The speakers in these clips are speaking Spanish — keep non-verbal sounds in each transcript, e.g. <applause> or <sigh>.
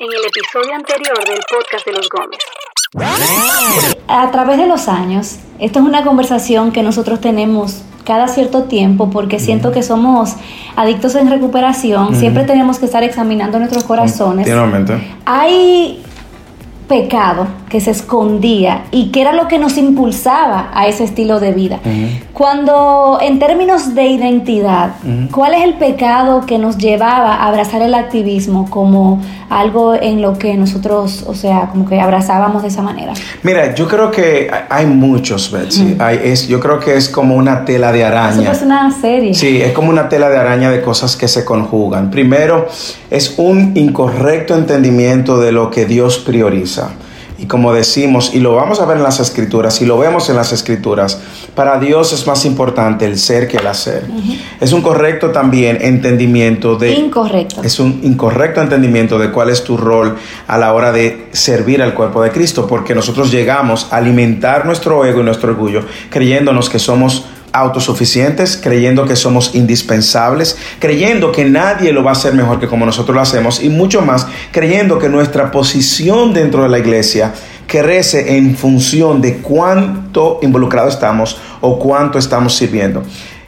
en el episodio anterior del podcast de los Gómez. A través de los años, esto es una conversación que nosotros tenemos cada cierto tiempo porque siento que somos adictos en recuperación, siempre tenemos que estar examinando nuestros corazones. Hay pecado que se escondía y que era lo que nos impulsaba a ese estilo de vida. Cuando en términos de identidad, ¿cuál es el pecado que nos llevaba a abrazar el activismo como algo en lo que nosotros, o sea, como que abrazábamos de esa manera? Mira, yo creo que hay muchos, Betsy. Hay, es, yo creo que es como una tela de araña. Eso es una serie. Sí, es como una tela de araña de cosas que se conjugan. Primero, es un incorrecto entendimiento de lo que Dios prioriza. Y como decimos, y lo vamos a ver en las escrituras, y lo vemos en las escrituras, para Dios es más importante el ser que el hacer. Es un correcto también entendimiento de... Incorrecto. Es un incorrecto entendimiento de cuál es tu rol a la hora de servir al cuerpo de Cristo, porque nosotros llegamos a alimentar nuestro ego y nuestro orgullo creyéndonos que somos autosuficientes, creyendo que somos indispensables, creyendo que nadie lo va a hacer mejor que como nosotros lo hacemos y mucho más, creyendo que nuestra posición dentro de la iglesia crece en función de cuánto involucrado estamos o cuánto estamos sirviendo.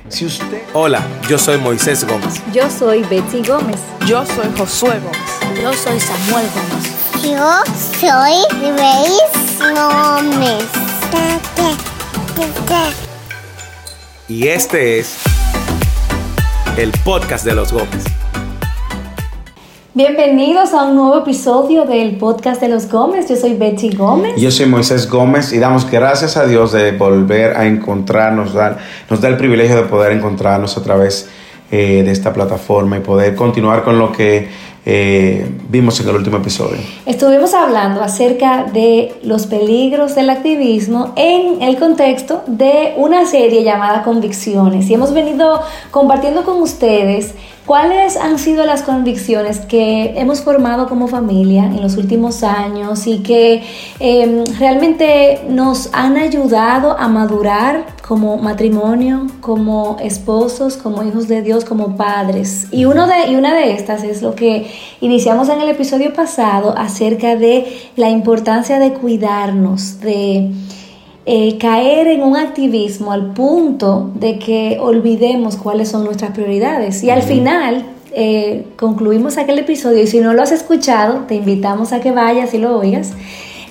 Si usted... Hola, yo soy Moisés Gómez. Yo soy Betsy Gómez. Yo soy Josué Gómez. Yo soy Samuel Gómez. Yo soy Grace Gómez. Y este es el podcast de los Gómez. Bienvenidos a un nuevo episodio del podcast de los Gómez. Yo soy Betsy Gómez. Yo soy Moisés Gómez y damos gracias a Dios de volver a encontrarnos, dar, nos da el privilegio de poder encontrarnos a través eh, de esta plataforma y poder continuar con lo que eh, vimos en el último episodio. Estuvimos hablando acerca de los peligros del activismo en el contexto de una serie llamada Convicciones y hemos venido compartiendo con ustedes cuáles han sido las convicciones que hemos formado como familia en los últimos años y que eh, realmente nos han ayudado a madurar como matrimonio, como esposos, como hijos de Dios, como padres. Y, uno de, y una de estas es lo que iniciamos en el episodio pasado acerca de la importancia de cuidarnos, de eh, caer en un activismo al punto de que olvidemos cuáles son nuestras prioridades. Y al final eh, concluimos aquel episodio y si no lo has escuchado, te invitamos a que vayas y lo oigas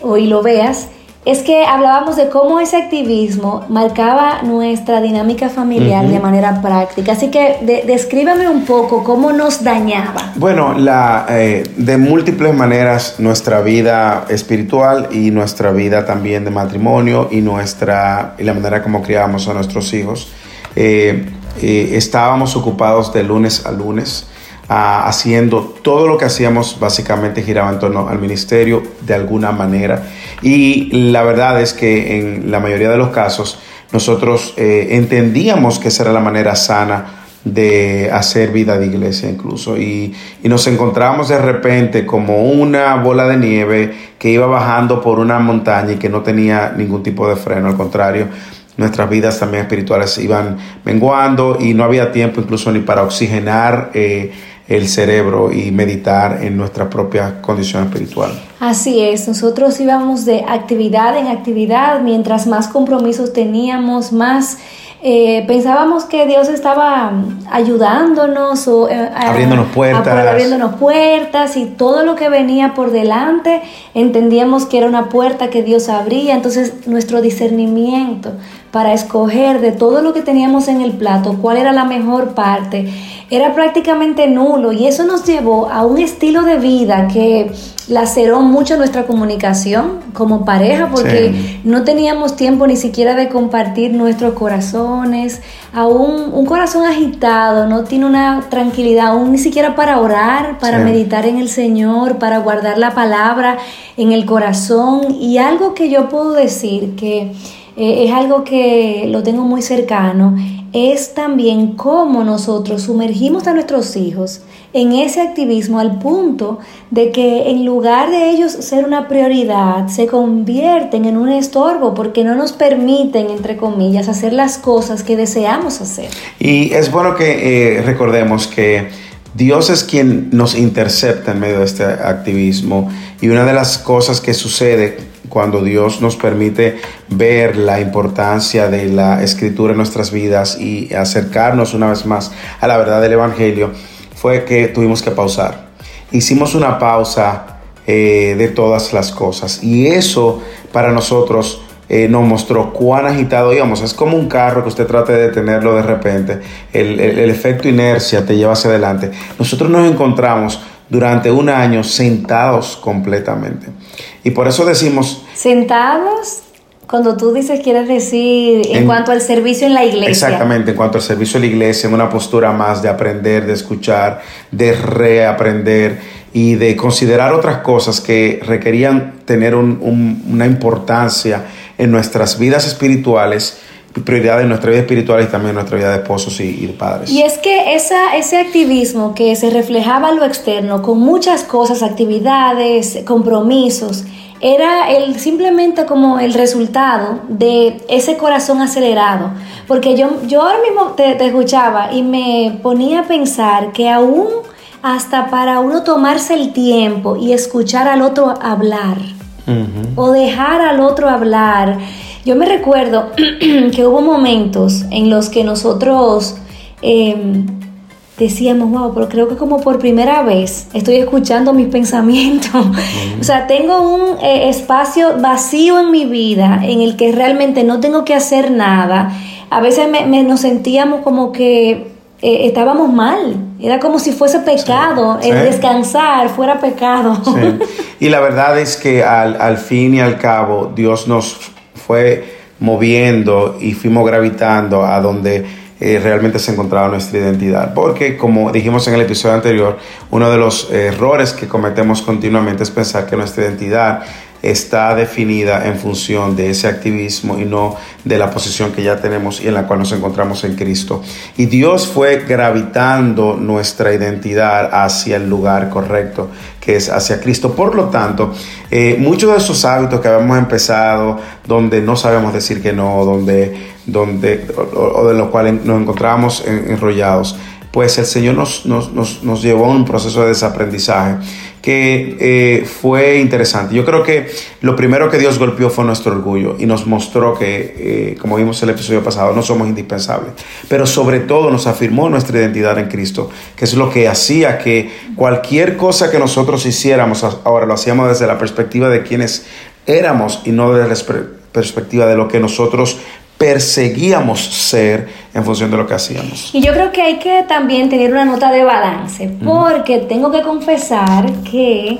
o y lo veas es que hablábamos de cómo ese activismo marcaba nuestra dinámica familiar de manera práctica. Así que descríbame un poco cómo nos dañaba. Bueno, la, eh, de múltiples maneras nuestra vida espiritual y nuestra vida también de matrimonio y, nuestra, y la manera como criábamos a nuestros hijos. Eh, eh, estábamos ocupados de lunes a lunes haciendo todo lo que hacíamos básicamente giraba en torno al ministerio de alguna manera. Y la verdad es que en la mayoría de los casos nosotros eh, entendíamos que esa era la manera sana de hacer vida de iglesia incluso. Y, nos encontramos de repente como una bola de nieve que iba bajando por una montaña y que no tenía ningún tipo de freno, al contrario, nuestras vidas también espirituales iban menguando y no había tiempo incluso ni para oxigenar eh, el cerebro y meditar en nuestra propia condición espiritual. Así es, nosotros íbamos de actividad en actividad, mientras más compromisos teníamos, más eh, pensábamos que Dios estaba ayudándonos o eh, abriéndonos puertas. abriéndonos puertas y todo lo que venía por delante entendíamos que era una puerta que Dios abría, entonces nuestro discernimiento para escoger de todo lo que teníamos en el plato cuál era la mejor parte era prácticamente nulo y eso nos llevó a un estilo de vida que laceró mucho nuestra comunicación como pareja porque no teníamos tiempo ni siquiera de compartir nuestros corazones, aún un corazón agitado, no tiene una tranquilidad aún ni siquiera para orar, para meditar en el Señor, para guardar la palabra en el corazón. Y algo que yo puedo decir que eh, es algo que lo tengo muy cercano es también cómo nosotros sumergimos a nuestros hijos en ese activismo al punto de que en lugar de ellos ser una prioridad, se convierten en un estorbo porque no nos permiten, entre comillas, hacer las cosas que deseamos hacer. Y es bueno que eh, recordemos que Dios es quien nos intercepta en medio de este activismo y una de las cosas que sucede cuando Dios nos permite ver la importancia de la escritura en nuestras vidas y acercarnos una vez más a la verdad del Evangelio fue que tuvimos que pausar. Hicimos una pausa eh, de todas las cosas y eso para nosotros eh, nos mostró cuán agitado íbamos. Es como un carro que usted trate de detenerlo de repente. El, el, el efecto inercia te lleva hacia adelante. Nosotros nos encontramos durante un año sentados completamente. Y por eso decimos... Sentados, cuando tú dices, quieres decir en, En- cuanto al servicio en la iglesia. Exactamente, en cuanto al servicio de la iglesia, en una postura más de aprender, de escuchar, de reaprender y de considerar otras cosas que requerían tener un- un- una importancia en nuestras vidas espirituales, prioridad en nuestra vida espiritual y también en nuestra vida de esposos y, y de padres. Y es que esa, ese activismo que se reflejaba en lo externo con muchas cosas, actividades, compromisos, era el, simplemente como el resultado de ese corazón acelerado. Porque yo, yo ahora mismo te, te escuchaba y me ponía a pensar que aún hasta para uno tomarse el tiempo y escuchar al otro hablar, o dejar al otro hablar. Yo me recuerdo <clears throat> que hubo momentos en los que nosotros eh, decíamos, wow, pero creo que como por primera vez estoy escuchando mis <laughs> pensamientos. o sea, tengo un eh, espacio vacío en mi vida en el que realmente no tengo que hacer nada. A veces me, me- nos sentíamos como que eh, estábamos mal. Era como si fuese pecado. Sí. El Sí. descansar fuera pecado. Sí. <laughs> Y la verdad es que al, al fin y al cabo Dios nos fue moviendo y fuimos gravitando a donde eh, realmente se encontraba nuestra identidad. Porque como dijimos en el episodio anterior, uno de los errores que cometemos continuamente es pensar que nuestra identidad está definida en función de ese activismo y no de la posición que ya tenemos y en la cual nos encontramos en Cristo. Y Dios fue gravitando nuestra identidad hacia el lugar correcto, que es hacia Cristo. Por lo tanto, eh, muchos de esos hábitos que habíamos empezado, donde no sabemos decir que no, donde, donde o, o de los cuales nos encontramos en- enrollados, pues el Señor nos, nos, nos, nos llevó a un proceso de desaprendizaje que eh, fue interesante. Yo creo que lo primero que Dios golpeó fue nuestro orgullo y nos mostró que, eh, como vimos el episodio pasado, no somos indispensables. Pero sobre todo nos afirmó nuestra identidad en Cristo, que es lo que hacía que cualquier cosa que nosotros hiciéramos, ahora lo hacíamos desde la perspectiva de quienes éramos y no desde la perspectiva de lo que nosotros perseguíamos ser en función de lo que hacíamos. Y yo creo que hay que también tener una nota de balance, porque tengo que confesar que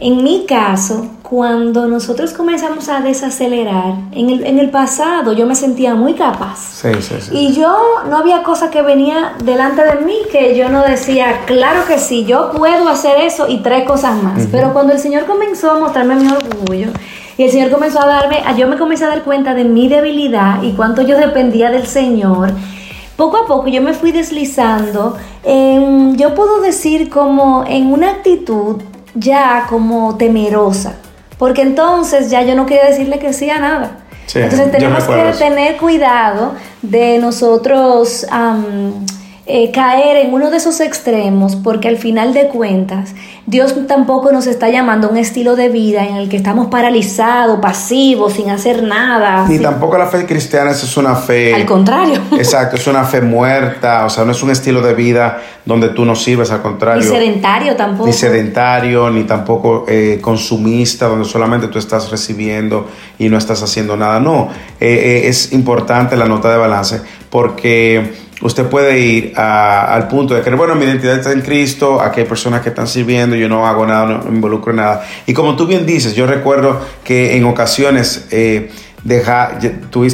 en mi caso, cuando nosotros comenzamos a desacelerar, en el, en el pasado yo me sentía muy capaz. Sí, sí, sí. Y yo no había cosa que venía delante de mí que yo no decía, claro que sí, yo puedo hacer eso y tres cosas más. Pero cuando el Señor comenzó a mostrarme mi orgullo y el Señor comenzó a darme, yo me comencé a dar cuenta de mi debilidad y cuánto yo dependía del Señor. Poco a poco yo me fui deslizando, en, yo puedo decir como en una actitud ya como temerosa, porque entonces ya yo no quería decirle que sí a nada. Sí, entonces tenemos que tener cuidado de nosotros eh, caer en uno de esos extremos, porque al final de cuentas, Dios tampoco nos está llamando a un estilo de vida en el que estamos paralizados, pasivos, sin hacer nada. Ni sin- tampoco la fe cristiana es una fe. Al contrario. <laughs> Exacto, es una fe muerta, o sea, no es un estilo de vida donde tú no sirves, al contrario. Ni sedentario tampoco. Ni sedentario, ni tampoco eh, consumista, donde solamente tú estás recibiendo y no estás haciendo nada. No, eh, es importante la nota de balance porque usted puede ir a- al punto de que, bueno, mi identidad está en Cristo, aquí hay personas que están sirviendo, yo no hago nada, no me involucro en nada. Y como tú bien dices, yo recuerdo que en ocasiones... eh, deja, tú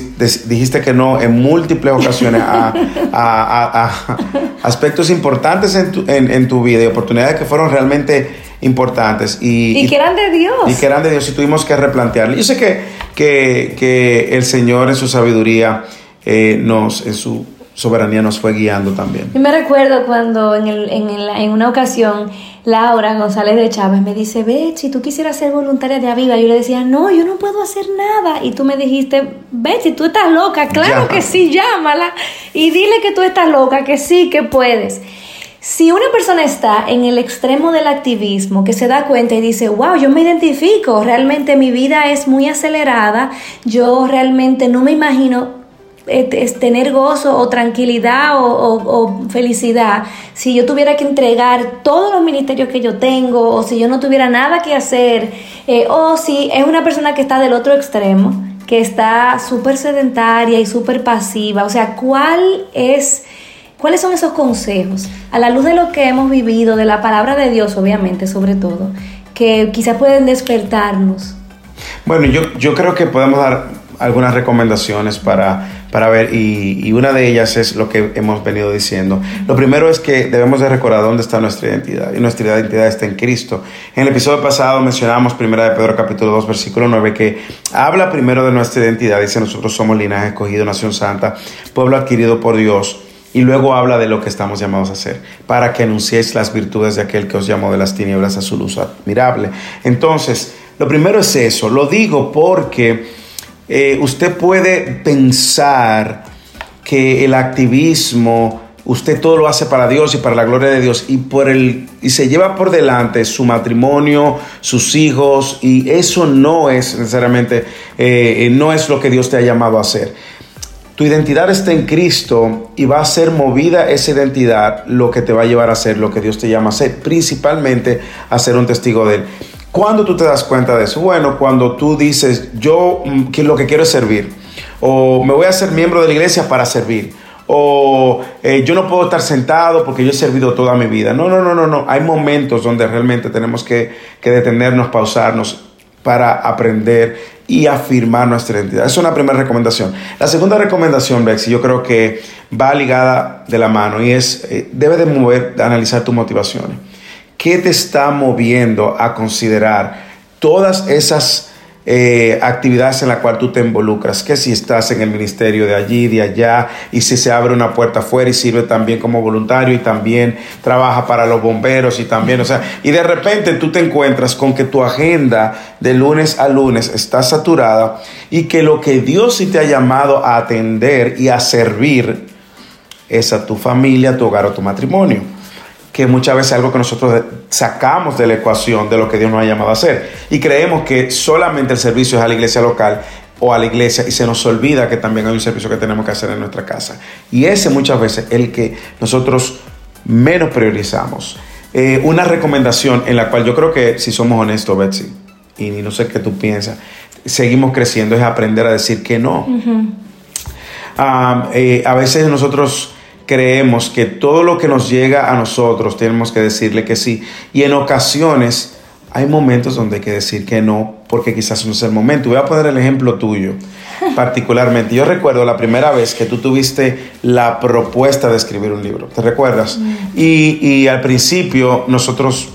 dijiste que no en múltiples ocasiones a, a- a- a aspectos importantes en tu, en, en tu vida y oportunidades que fueron realmente importantes y, Y que eran de Dios. y que eran de Dios y tuvimos que replantearlo. Yo sé que, que, que el Señor en su sabiduría eh, nos, en su soberanía nos fue guiando también. Yo me recuerdo cuando en, el- en, el- en una ocasión Laura González de Chávez me dice, Betsy, tú quisieras ser voluntaria de Aviva. Yo le decía, no, yo no puedo hacer nada. Y tú me dijiste, Betsy, tú estás loca. Claro Llama. que sí, llámala. Y dile que tú estás loca, que sí, que puedes. Si una persona está en el extremo del activismo, que se da cuenta y dice, wow, yo me identifico, realmente mi vida es muy acelerada, yo realmente no me imagino es tener gozo o tranquilidad o felicidad. Si yo tuviera que entregar todos los ministerios que yo tengo o si yo no tuviera nada que hacer eh, o si es una persona que está del otro extremo que está súper sedentaria y súper pasiva o sea cuál es cuáles son esos consejos a la luz de lo que hemos vivido de la palabra de Dios obviamente sobre todo que quizás pueden despertarnos. Bueno, yo, yo creo que podemos dar algunas recomendaciones para, para ver y, y una de ellas es lo que hemos venido diciendo. Lo primero es que debemos de recordar dónde está nuestra identidad y nuestra identidad está en Cristo. En el episodio pasado mencionamos 1 de Pedro capítulo 2 versículo 9 que habla primero de nuestra identidad, dice nosotros somos linaje escogido, nación santa, pueblo adquirido por Dios. Y luego habla de lo que estamos llamados a hacer, para que anunciéis las virtudes de aquel que os llamó de las tinieblas a su luz admirable. Entonces, lo primero es eso, lo digo porque eh, usted puede pensar que el activismo, usted todo lo hace para Dios y para la gloria de Dios y, por el, y se lleva por delante su matrimonio, sus hijos y eso no es necesariamente, eh, no es lo que Dios te ha llamado a hacer. Tu identidad está en Cristo y va a ser movida esa identidad lo que te va a llevar a hacer lo que Dios te llama a hacer, principalmente a ser un testigo de Él. ¿Cuándo tú te das cuenta de eso? Bueno, cuando tú dices, yo mm, que lo que quiero es servir, o me voy a ser miembro de la iglesia para servir, o eh, yo no puedo estar sentado porque yo he servido toda mi vida. No, no, no, no, no. Hay momentos donde realmente tenemos que, que detenernos, pausarnos para aprender y afirmar nuestra identidad. Esa es una primera recomendación. La segunda recomendación, Bexy, yo creo que va ligada de la mano y es, eh, debe de mover, de analizar tus motivaciones. ¿Qué te está moviendo a considerar todas esas eh, actividades en las cuales tú te involucras? Que si estás en el ministerio de allí, de allá, y si se abre una puerta afuera y sirve también como voluntario y también trabaja para los bomberos y también, o sea, y de repente tú te encuentras con que tu agenda de lunes a lunes está saturada y que lo que Dios sí te ha llamado a atender y a servir es a tu familia, tu hogar o tu matrimonio que muchas veces es algo que nosotros sacamos de la ecuación de lo que Dios nos ha llamado a hacer. Y creemos que solamente el servicio es a la iglesia local o a la iglesia y se nos olvida que también hay un servicio que tenemos que hacer en nuestra casa. Y ese muchas veces es el que nosotros menos priorizamos. Eh, una recomendación en la cual yo creo que si somos honestos, Betsy, y no sé qué tú piensas, seguimos creciendo es aprender a decir que no. Eh, a veces nosotros creemos que todo lo que nos llega a nosotros tenemos que decirle que sí. Y en ocasiones hay momentos donde hay que decir que no, porque quizás no es el momento. Voy a poner el ejemplo tuyo, <laughs> particularmente. Yo recuerdo la primera vez que tú tuviste la propuesta de escribir un libro, ¿te recuerdas? Y, y al principio nosotros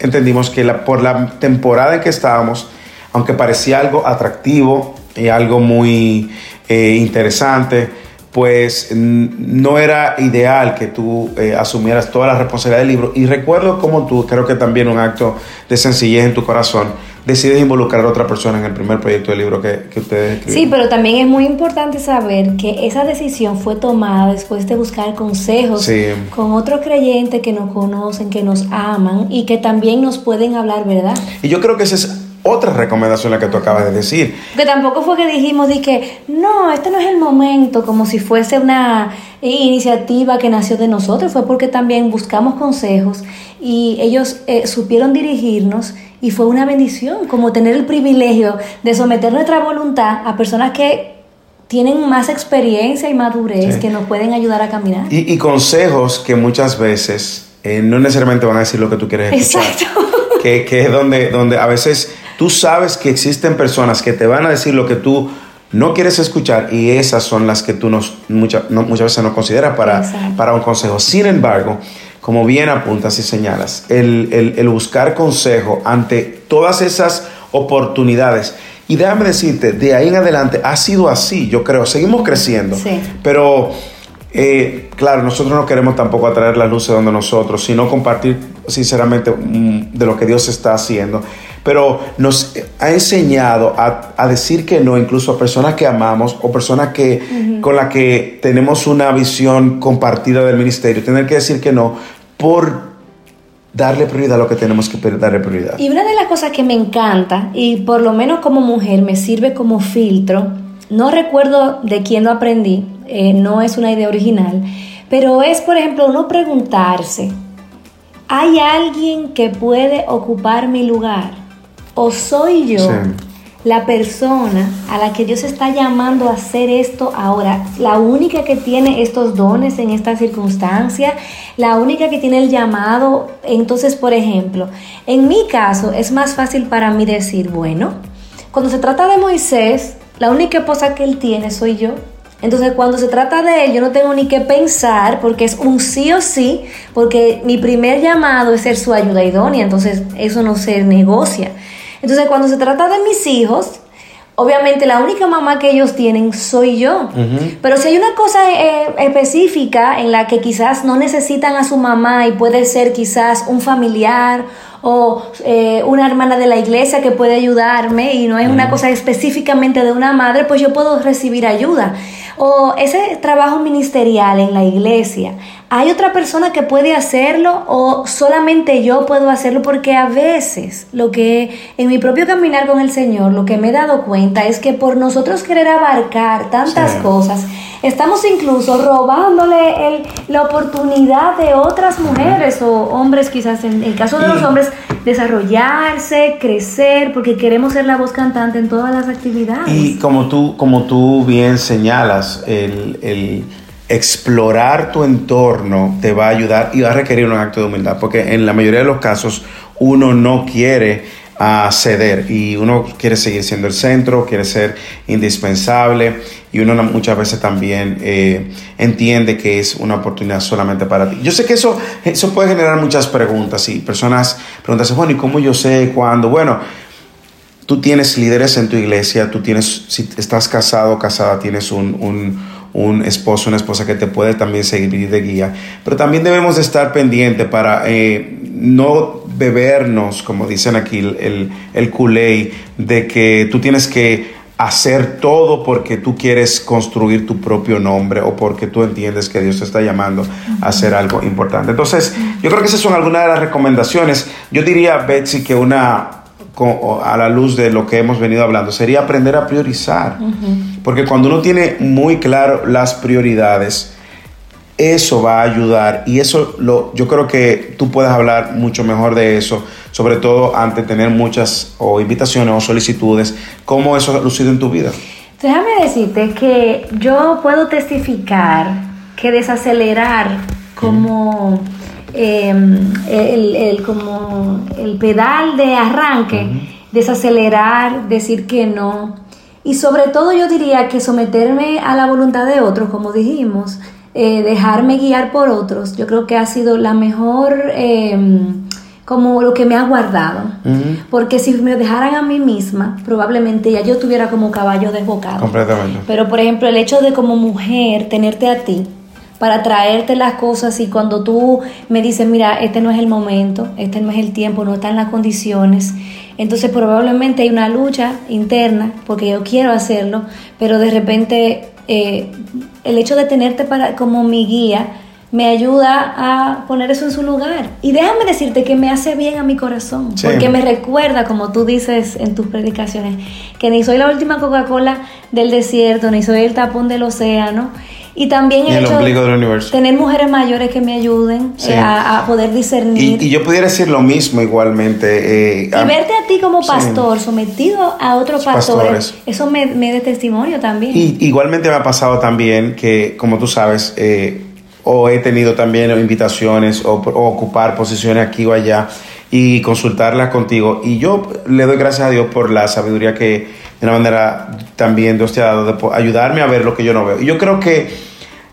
entendimos que la, por la temporada en que estábamos, aunque parecía algo atractivo y algo muy eh, interesante, pues no era ideal que tú eh, asumieras toda la responsabilidad del libro. Y recuerdo como tú, creo que también un acto de sencillez en tu corazón, decides involucrar a otra persona en el primer proyecto de libro que, que ustedes escribieron. Sí, pero también es muy importante saber que esa decisión fue tomada después de buscar consejos Sí. con otros creyentes que nos conocen, que nos aman y que también nos pueden hablar, ¿verdad? Y yo creo que esa es otra recomendación la que tú acabas de decir. Que tampoco fue que dijimos de que no, este no es el momento, como si fuese una eh, iniciativa que nació de nosotros, fue porque también buscamos consejos y ellos eh, supieron dirigirnos y fue una bendición, como tener el privilegio de someter nuestra voluntad a personas que tienen más experiencia y madurez Sí. que nos pueden ayudar a caminar. Y, y consejos que muchas veces eh, no necesariamente van a decir lo que tú quieres escuchar. Exacto. Que, que es donde, donde a veces tú sabes que existen personas que te van a decir lo que tú no quieres escuchar y esas son las que tú nos, mucha- no- muchas veces no consideras para, Exacto. para un consejo. Sin embargo, como bien apuntas y señalas, el, el- el buscar consejo ante todas esas oportunidades. Y déjame decirte, de ahí en adelante ha sido así, yo creo, seguimos creciendo. Sí. Pero, eh, claro, nosotros no queremos tampoco atraer las luces donde nosotros, sino compartir sinceramente mm, de lo que Dios está haciendo. Pero nos ha enseñado a, a decir que no, incluso a personas que amamos o personas que, con las que tenemos una visión compartida del ministerio. Tener que decir que no por darle prioridad a lo que tenemos que darle prioridad. Y una de las cosas que me encanta, y por lo menos como mujer me sirve como filtro, no recuerdo de quién lo aprendí, eh, no es una idea original, pero es, por ejemplo, uno preguntarse, ¿hay alguien que puede ocupar mi lugar? ¿O soy yo? Sí. la persona a la que Dios está llamando a hacer esto ahora, la única que tiene estos dones en esta circunstancia, la única que tiene el llamado. Entonces, por ejemplo, en mi caso es más fácil para mí decir, bueno, cuando se trata de Moisés, la única esposa que él tiene soy yo. Entonces, cuando se trata de él, yo no tengo ni que pensar porque es un sí o sí, porque mi primer llamado es ser su ayuda idónea, entonces eso no se negocia. Entonces, cuando se trata de mis hijos, obviamente la única mamá que ellos tienen soy yo. Pero si hay una cosa eh, específica en la que quizás no necesitan a su mamá y puede ser quizás un familiar o eh, una hermana de la iglesia que puede ayudarme y no es una cosa específicamente de una madre, pues yo puedo recibir ayuda. O ese trabajo ministerial en la iglesia, ¿hay otra persona que puede hacerlo o solamente yo puedo hacerlo? Porque a veces lo que en mi propio caminar con el Señor, lo que me he dado cuenta es que por nosotros querer abarcar tantas Sí. cosas, estamos incluso robándole el- la oportunidad de otras mujeres o hombres, quizás en el caso de los hombres, desarrollarse, crecer, porque queremos ser la voz cantante en todas las actividades. Y como tú, como tú bien señalas, el, el explorar tu entorno te va a ayudar y va a requerir un acto de humildad, porque en la mayoría de los casos uno no quiere ah, ceder y uno quiere seguir siendo el centro, quiere ser indispensable y uno no- muchas veces también eh, entiende que es una oportunidad solamente para ti. Yo sé que eso, eso puede generar muchas preguntas y personas preguntan, bueno, ¿y cómo yo sé cuándo? Bueno, tú tienes líderes en tu iglesia, tú tienes, si estás casado o casada, tienes un, un esposo, una esposa que te puede también seguir de guía. Pero también debemos de estar pendientes para eh, no bebernos, como dicen aquí, el, el, el culé, de que tú tienes que hacer todo porque tú quieres construir tu propio nombre o porque tú entiendes que Dios te está llamando a hacer algo importante. Entonces, yo creo que esas son algunas de las recomendaciones. Yo diría, Betsy, que una a la luz de lo que hemos venido hablando, sería aprender a priorizar. Porque cuando uno tiene muy claro las prioridades, eso va a ayudar y eso lo, yo creo que tú puedes hablar mucho mejor de eso, sobre todo ante tener muchas o invitaciones o solicitudes, cómo eso ha lucido en tu vida. Déjame decirte que yo puedo testificar que desacelerar como, eh, el, el- como el pedal de arranque, desacelerar, decir que no. Y sobre todo yo diría que someterme a la voluntad de otros, como dijimos, eh, dejarme guiar por otros, yo creo que ha sido la mejor, eh, como lo que me ha guardado. Porque si me dejaran a mí misma, probablemente ya yo estuviera como caballo desbocado. Completamente. Pero por ejemplo, el hecho de como mujer tenerte a ti para traerte las cosas y cuando tú me dices, mira, este no es el momento, este no es el tiempo, no están las condiciones, entonces probablemente hay una lucha interna porque yo quiero hacerlo, pero de repente eh, el hecho de tenerte para, como mi guía me ayuda a poner eso en su lugar. Y déjame decirte que me hace bien a mi corazón, Sí. porque me recuerda, como tú dices en tus predicaciones, que ni soy la última Coca-Cola del desierto, ni soy el tapón del océano. Y también el el hecho ombligo de del universo. tener mujeres mayores que me ayuden Sí. eh, a, a poder discernir. Y, y yo pudiera decir lo mismo igualmente. eh, Y a- verte a ti como Sí. pastor, sometido a otros pastores, Pastores. eso me, me da testimonio también. Y igualmente me ha pasado también que, como tú sabes, eh, o he tenido también invitaciones o, o ocupar posiciones aquí o allá y consultarlas contigo. Y yo le doy gracias a Dios por la sabiduría que de una manera también Dios te ha dado de ayudarme a ver lo que yo no veo. Y yo creo que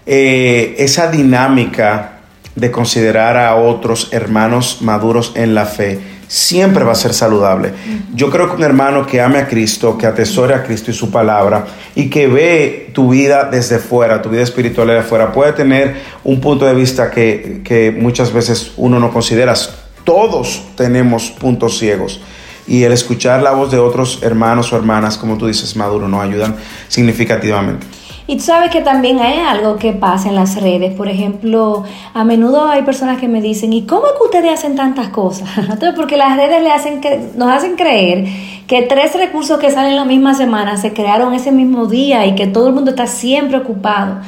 eh, esa dinámica de considerar a otros hermanos maduros en la fe siempre va a ser saludable. Yo creo que un hermano que ame a Cristo, que atesore a Cristo y su palabra y que ve tu vida desde fuera, tu vida espiritual desde fuera, puede tener un punto de vista que, que muchas veces uno no considera. Todos tenemos puntos ciegos. Y el escuchar la voz de otros hermanos o hermanas, como tú dices, maduro, nos ayudan significativamente. Y tú sabes que también hay algo que pasa en las redes. Por ejemplo, a menudo hay personas que me dicen, ¿y cómo es que ustedes hacen tantas cosas? <laughs> Porque las redes nos hacen creer que tres recursos que salen la misma semana se crearon ese mismo día y que todo el mundo está siempre ocupado.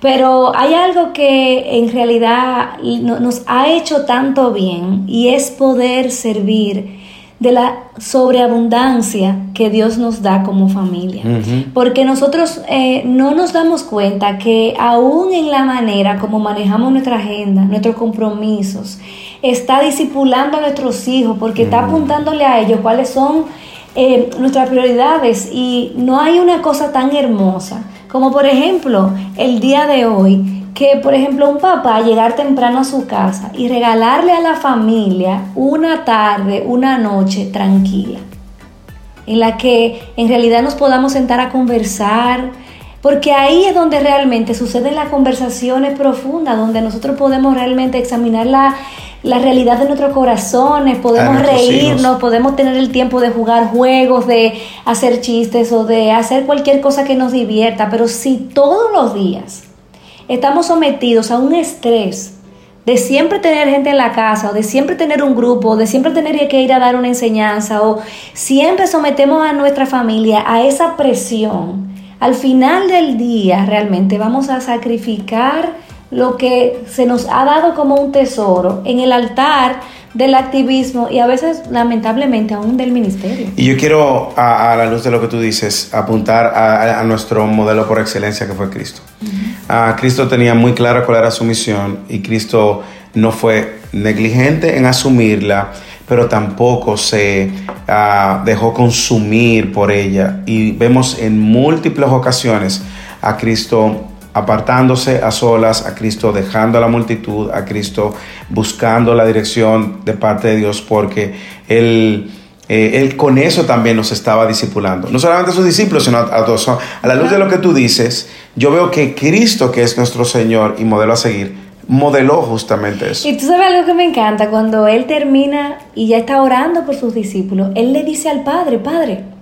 Pero hay algo que en realidad nos ha hecho tanto bien y es poder servir de la sobreabundancia que Dios nos da como familia. Porque nosotros eh, no nos damos cuenta que aún en la manera como manejamos nuestra agenda, nuestros compromisos, está discipulando a nuestros hijos, porque está apuntándole a ellos cuáles son eh, nuestras prioridades. Y no hay una cosa tan hermosa como por ejemplo el día de hoy que, por ejemplo, un papá llegar temprano a su casa y regalarle a la familia una tarde, una noche tranquila, en la que en realidad nos podamos sentar a conversar, porque ahí es donde realmente suceden las conversaciones profundas, donde nosotros podemos realmente examinar la, realidad de nuestros corazones, podemos reírnos, podemos tener el tiempo de jugar juegos, de hacer chistes o de hacer cualquier cosa que nos divierta, pero si todos los días estamos sometidos a un estrés de siempre tener gente en la casa, o de siempre tener un grupo, o de siempre tener que ir a dar una enseñanza, o siempre sometemos a nuestra familia a esa presión, al final del día realmente vamos a sacrificar lo que se nos ha dado como un tesoro en el altar del activismo y a veces lamentablemente aún del ministerio. Y yo quiero, a, la luz de lo que tú dices, apuntar a, nuestro modelo por excelencia que fue Cristo. Ah, Cristo tenía muy clara cuál era su misión y Cristo no fue negligente en asumirla, pero tampoco se ah, dejó consumir por ella. Y vemos en múltiples ocasiones a Cristo apartándose a solas, a Cristo dejando a la multitud, a Cristo buscando la dirección de parte de Dios, porque Él, eh, él con eso también nos estaba discipulando. No solamente a sus discípulos, sino a todos. A la luz de lo que tú dices, yo veo que Cristo, que es nuestro Señor y modelo a seguir, modeló justamente eso. Y tú sabes algo que me encanta, cuando Él termina y ya está orando por sus discípulos, Él le dice al Padre, Padre,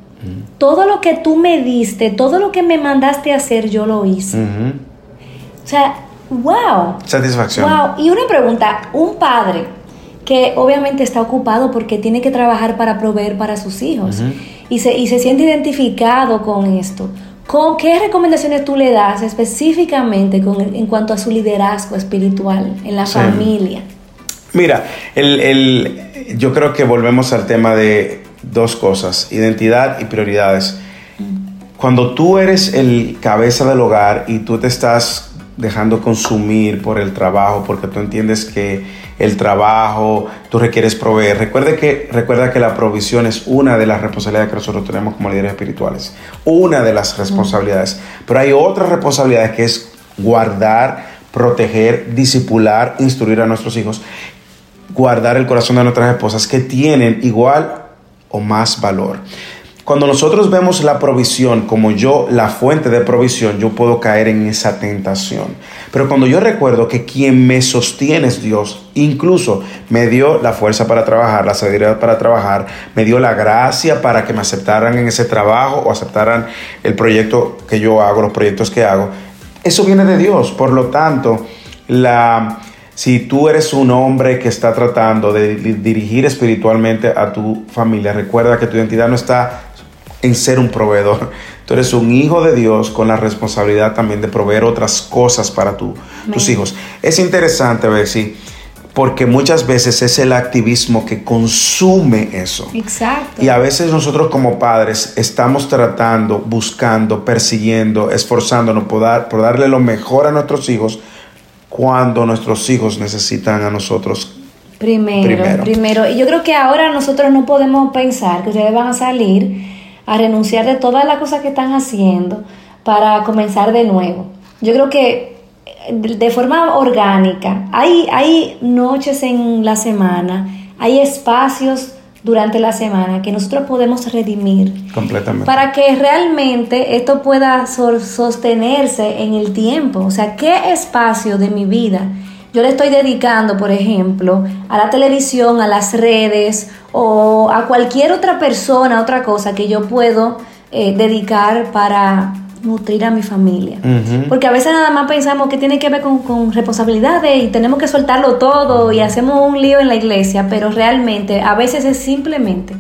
todo lo que tú me diste, todo lo que me mandaste a hacer, yo lo hice. O sea, wow. Satisfacción. Wow. Y una pregunta, un padre que obviamente está ocupado porque tiene que trabajar para proveer para sus hijos y, se, y se siente identificado con esto. ¿Con qué recomendaciones tú le das específicamente con, en cuanto a su liderazgo espiritual en la familia? Mira, el, el, yo creo que volvemos al tema de dos cosas, identidad y prioridades. Cuando tú eres el cabeza del hogar y tú te estás dejando consumir por el trabajo, porque tú entiendes que el trabajo, tú requieres proveer. Recuerda que, recuerda que la provisión es una de las responsabilidades que nosotros tenemos como líderes espirituales. Una de las responsabilidades. Pero hay otras responsabilidades que es guardar, proteger, disipular, instruir a nuestros hijos, guardar el corazón de nuestras esposas que tienen igual o más valor. Cuando nosotros vemos la provisión como yo, la fuente de provisión, yo puedo caer en esa tentación. Pero cuando yo recuerdo que quien me sostiene es Dios, incluso me dio la fuerza para trabajar, la sabiduría para trabajar, me dio la gracia para que me aceptaran en ese trabajo o aceptaran el proyecto que yo hago, los proyectos que hago, eso viene de Dios. Por lo tanto, la si tú eres un hombre que está tratando de dirigir espiritualmente a tu familia, recuerda que tu identidad no está en ser un proveedor. <laughs> Tú eres un hijo de Dios con la responsabilidad también de proveer otras cosas para tus hijos. Es interesante ver si, porque muchas veces es el activismo que consume eso. Exacto. Y a veces nosotros como padres estamos tratando, buscando, persiguiendo, esforzándonos por, dar, por darle lo mejor a nuestros hijos, cuando nuestros hijos necesitan a nosotros primero, primero. Y yo creo que ahora nosotros no podemos pensar que ustedes van a salir a renunciar de todas las cosas que están haciendo para comenzar de nuevo. Yo creo que eh, de forma orgánica, hay, hay noches en la semana, hay espacios durante la semana que nosotros podemos redimir. Completamente. Para que realmente esto pueda sostenerse en el tiempo. O sea, ¿qué espacio de mi vida yo le estoy dedicando, por ejemplo, a la televisión, a las redes o a cualquier otra persona, otra cosa que yo puedo eh, dedicar para nutrir a mi familia. Porque a veces nada más pensamos que tiene que ver con, con responsabilidades y tenemos que soltarlo todo y hacemos un lío en la iglesia, pero realmente a veces es simplemente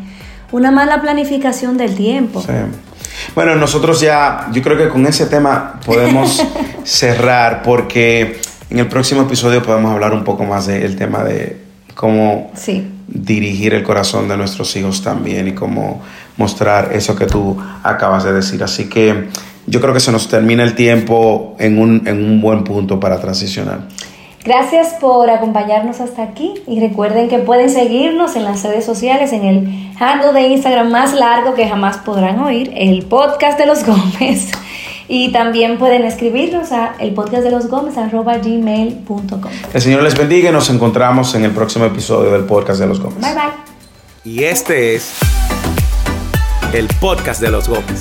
una mala planificación del tiempo. Sí. Bueno, nosotros ya, yo creo que con ese tema podemos <laughs> cerrar porque en el próximo episodio podemos hablar un poco más del tema de cómo Sí. dirigir el corazón de nuestros hijos también y cómo mostrar eso que tú acabas de decir. Así que yo creo que se nos termina el tiempo en un, en un buen punto para transicionar. Gracias por acompañarnos hasta aquí y recuerden que pueden seguirnos en las redes sociales en el handle de Instagram más largo que jamás podrán oír, el podcast de los <laughs> Gómez. Y también pueden escribirnos a el podcast de los Gómez arroba gmail.com. El Señor les bendiga y nos encontramos en el próximo episodio del podcast de los Gómez. Bye bye. Y este es el podcast de los Gómez.